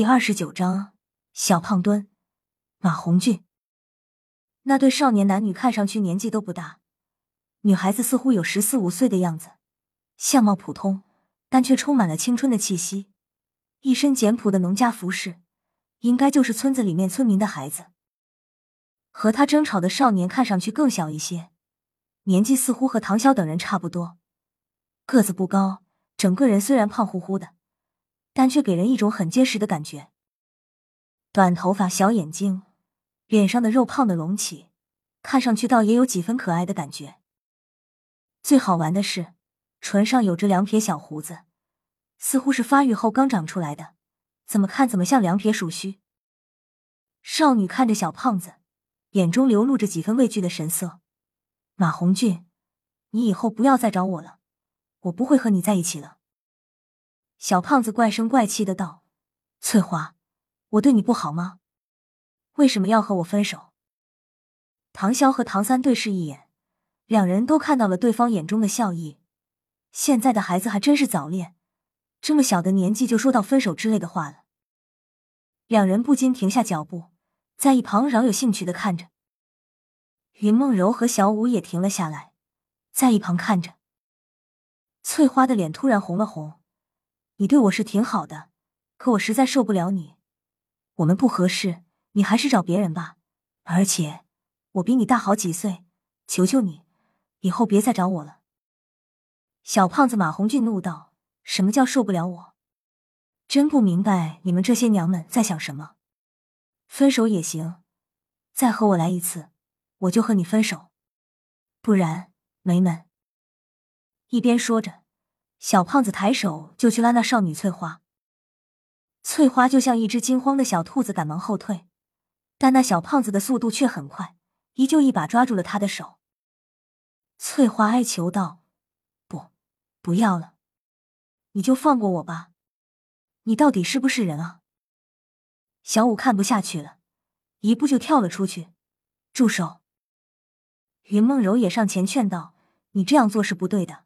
第二十九章，小胖墩马红俊。那对少年男女看上去年纪都不大，女孩子似乎有十四五岁的样子，相貌普通，但却充满了青春的气息。一身简朴的农家服饰，应该就是村子里面村民的孩子。和他争吵的少年看上去更小一些，年纪似乎和唐潇等人差不多，个子不高，整个人虽然胖乎乎的。但却给人一种很结实的感觉。短头发、小眼睛，脸上的肉胖的隆起，看上去倒也有几分可爱的感觉。最好玩的是，唇上有着两撇小胡子，似乎是发育后刚长出来的，怎么看怎么像两撇鼠须。少女看着小胖子，眼中流露着几分畏惧的神色。马红俊，你以后不要再找我了，我不会和你在一起了。小胖子怪声怪气的道：“翠花，我对你不好吗？为什么要和我分手？”唐潇和唐三对视一眼，两人都看到了对方眼中的笑意。现在的孩子还真是早恋，这么小的年纪就说到分手之类的话了。两人不禁停下脚步，在一旁饶有兴趣的看着。云梦柔和小舞也停了下来，在一旁看着。翠花的脸突然红了红。你对我是挺好的，可我实在受不了你。我们不合适，你还是找别人吧。而且我比你大好几岁，求求你，以后别再找我了。小胖子马红俊怒道：“什么叫受不了我？真不明白你们这些娘们在想什么。分手也行，再和我来一次，我就和你分手。不然，没门。”一边说着。小胖子抬手就去拉那少女翠花，翠花就像一只惊慌的小兔子，赶忙后退，但那小胖子的速度却很快，依旧一把抓住了她的手。翠花哀求道：“不，不要了，你就放过我吧，你到底是不是人啊？”小五看不下去了，一步就跳了出去，住手！云梦柔也上前劝道：“你这样做是不对的。”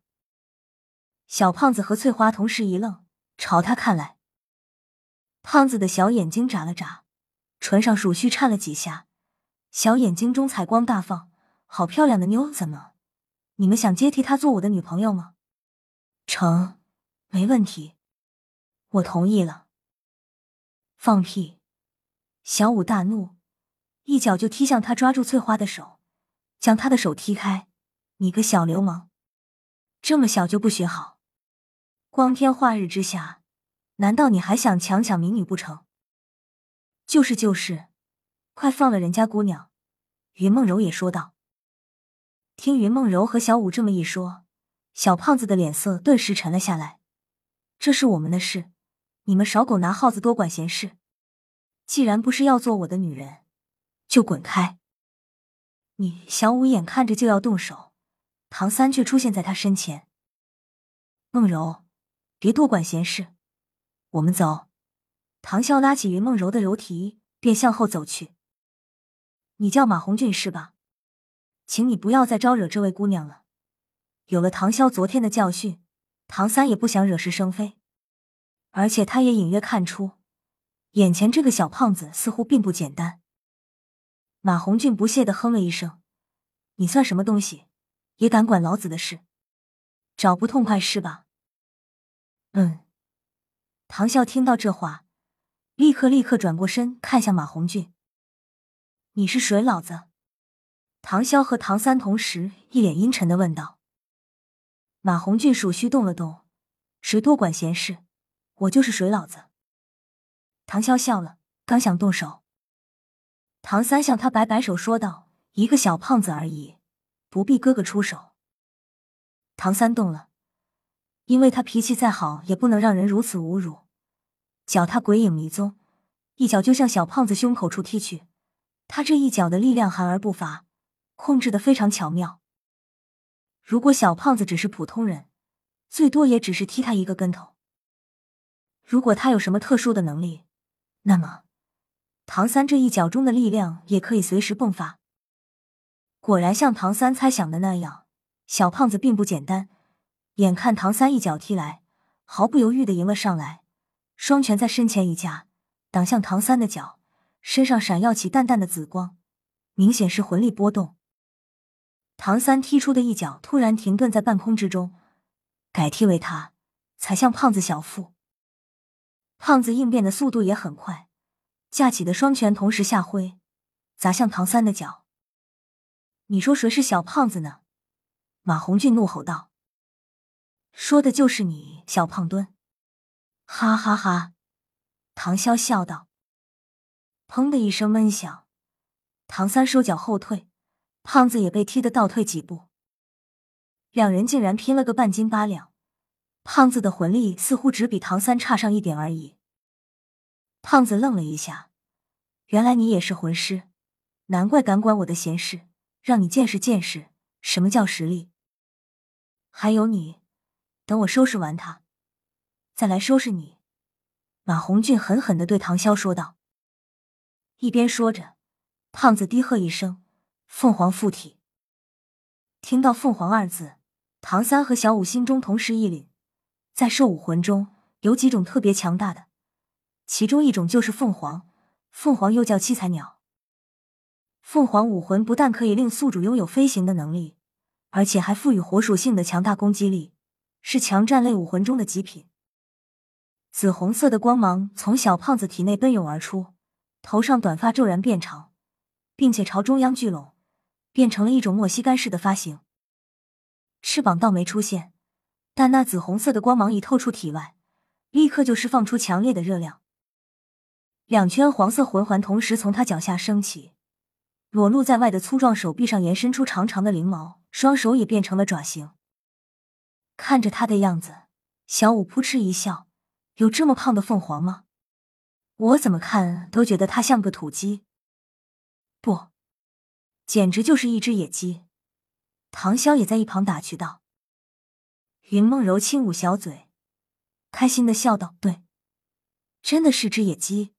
小胖子和翠花同时一愣，朝他看来。胖子的小眼睛眨了眨，唇上鼠须颤了几下，小眼睛中彩光大放，好漂亮的妞怎么！你们想接替她做我的女朋友吗？成，没问题，我同意了。放屁！小五大怒，一脚就踢向他抓住翠花的手，将他的手踢开。你个小流氓，这么小就不学好！光天化日之下，难道你还想强抢民女不成？就是就是，快放了人家姑娘！云梦柔也说道。听云梦柔和小五这么一说，小胖子的脸色顿时沉了下来。这是我们的事，你们少狗拿耗子多管闲事。既然不是要做我的女人，就滚开！你小五眼看着就要动手，唐三却出现在他身前。梦柔。别多管闲事，我们走。唐笑拉起云梦柔的柔提，便向后走去。你叫马红俊是吧？请你不要再招惹这位姑娘了。有了唐潇昨天的教训，唐三也不想惹是生非。而且他也隐约看出，眼前这个小胖子似乎并不简单。马红俊不屑的哼了一声：“你算什么东西，也敢管老子的事？找不痛快是吧？”嗯，唐啸听到这话，立刻立刻转过身看向马红俊：“你是谁？老子？”唐潇和唐三同时一脸阴沉的问道。马红俊鼠须动了动：“谁多管闲事？我就是水老子。”唐潇笑了，刚想动手，唐三向他摆摆手说道：“一个小胖子而已，不必哥哥出手。”唐三动了。因为他脾气再好，也不能让人如此侮辱。脚踏鬼影迷踪，一脚就向小胖子胸口处踢去。他这一脚的力量含而不乏，控制的非常巧妙。如果小胖子只是普通人，最多也只是踢他一个跟头。如果他有什么特殊的能力，那么唐三这一脚中的力量也可以随时迸发。果然像唐三猜想的那样，小胖子并不简单。眼看唐三一脚踢来，毫不犹豫的迎了上来，双拳在身前一架，挡向唐三的脚，身上闪耀起淡淡的紫光，明显是魂力波动。唐三踢出的一脚突然停顿在半空之中，改踢为他，踩向胖子小腹。胖子应变的速度也很快，架起的双拳同时下挥，砸向唐三的脚。你说谁是小胖子呢？马红俊怒吼道：“说的就是你，小胖墩！”哈哈哈。唐潇笑道：“砰的一声闷响，唐三收脚后退，胖子也被踢得倒退几步。两人竟然拼了个半斤八两。胖子的魂力似乎只比唐三差上一点而已。胖子愣了一下，原来你也是魂师，难怪敢管我的闲事，让你见识见识什么叫实力。还有你，等我收拾完他，再来收拾你。”马红俊狠狠的对唐潇说道，一边说着，胖子低喝一声：“凤凰附体。”听到“凤凰”二字，唐三和小五心中同时一凛。在兽武魂中有几种特别强大的，其中一种就是凤凰。凤凰又叫七彩鸟。凤凰武魂不但可以令宿主拥有飞行的能力，而且还赋予火属性的强大攻击力，是强战类武魂中的极品。紫红色的光芒从小胖子体内奔涌而出，头上短发骤然变长，并且朝中央聚拢，变成了一种莫西干式的发型。翅膀倒没出现，但那紫红色的光芒一透出体外，立刻就释放出强烈的热量。两圈黄色魂环同时从他脚下升起，裸露在外的粗壮手臂上延伸出长长的鳞毛，双手也变成了爪形。看着他的样子，小五扑哧一笑。有这么胖的凤凰吗？我怎么看都觉得他像个土鸡，不，简直就是一只野鸡。唐潇也在一旁打趣道。云梦柔轻捂小嘴，开心的笑道：“对，真的是只野鸡。”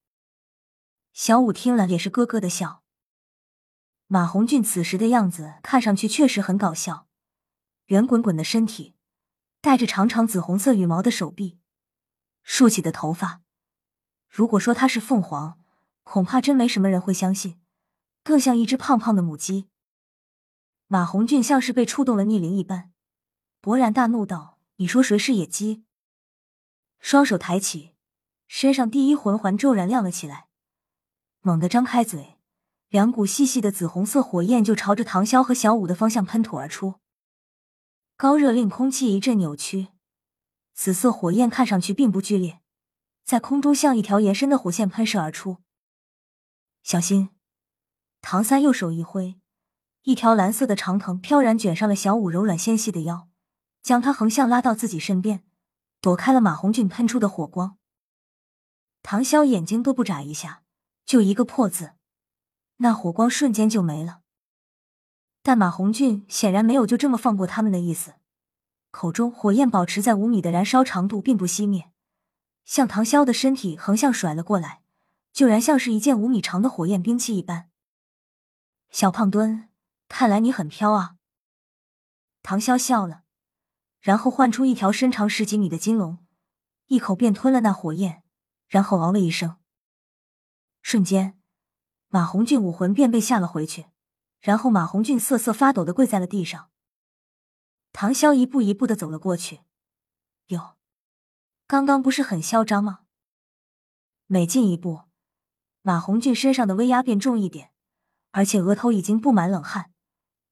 小五听了也是咯咯的笑。马红俊此时的样子看上去确实很搞笑，圆滚滚的身体，带着长长紫红色羽毛的手臂。竖起的头发，如果说它是凤凰，恐怕真没什么人会相信，更像一只胖胖的母鸡。马红俊像是被触动了逆鳞一般，勃然大怒道：“你说谁是野鸡？”双手抬起，身上第一魂环骤然亮了起来，猛地张开嘴，两股细细的紫红色火焰就朝着唐潇和小五的方向喷吐而出，高热令空气一阵扭曲。紫色火焰看上去并不剧烈，在空中像一条延伸的火线喷射而出。小心！唐三右手一挥，一条蓝色的长藤飘然卷上了小五柔软纤细的腰，将他横向拉到自己身边，躲开了马红俊喷出的火光。唐潇眼睛都不眨一下，就一个破字，那火光瞬间就没了。但马红俊显然没有就这么放过他们的意思。口中火焰保持在五米的燃烧长度，并不熄灭，向唐潇的身体横向甩了过来，就然像是一件五米长的火焰兵器一般。小胖墩，看来你很飘啊！唐潇笑了，然后唤出一条身长十几米的金龙，一口便吞了那火焰，然后嗷了一声，瞬间，马红俊武魂便被吓了回去，然后马红俊瑟瑟发抖的跪在了地上。唐潇一步一步的走了过去，哟，刚刚不是很嚣张吗？每进一步，马红俊身上的威压变重一点，而且额头已经布满冷汗，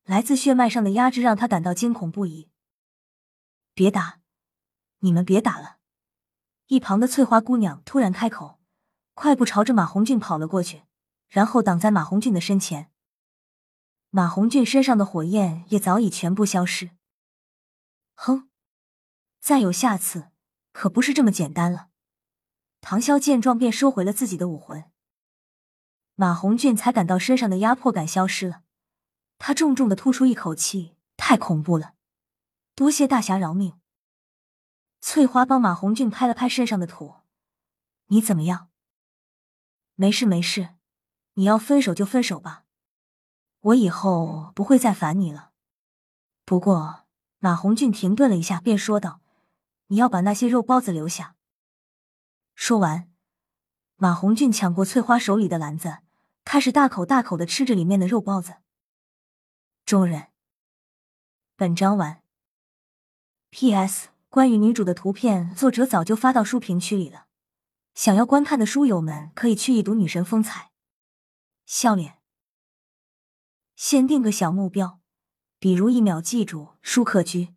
来自血脉上的压制让他感到惊恐不已。别打，你们别打了！一旁的翠花姑娘突然开口，快步朝着马红俊跑了过去，然后挡在马红俊的身前。马红俊身上的火焰也早已全部消失。哼，再有下次，可不是这么简单了。唐潇见状，便收回了自己的武魂。马红俊才感到身上的压迫感消失了，他重重的吐出一口气，太恐怖了！多谢大侠饶命。翠花帮马红俊拍了拍身上的土，你怎么样？没事没事，你要分手就分手吧，我以后不会再烦你了。不过。马红俊停顿了一下，便说道：“你要把那些肉包子留下。”说完，马红俊抢过翠花手里的篮子，开始大口大口的吃着里面的肉包子。众人。本章完。P.S. 关于女主的图片，作者早就发到书评区里了，想要观看的书友们可以去一睹女神风采。笑脸。先定个小目标，比如一秒记住舒克居。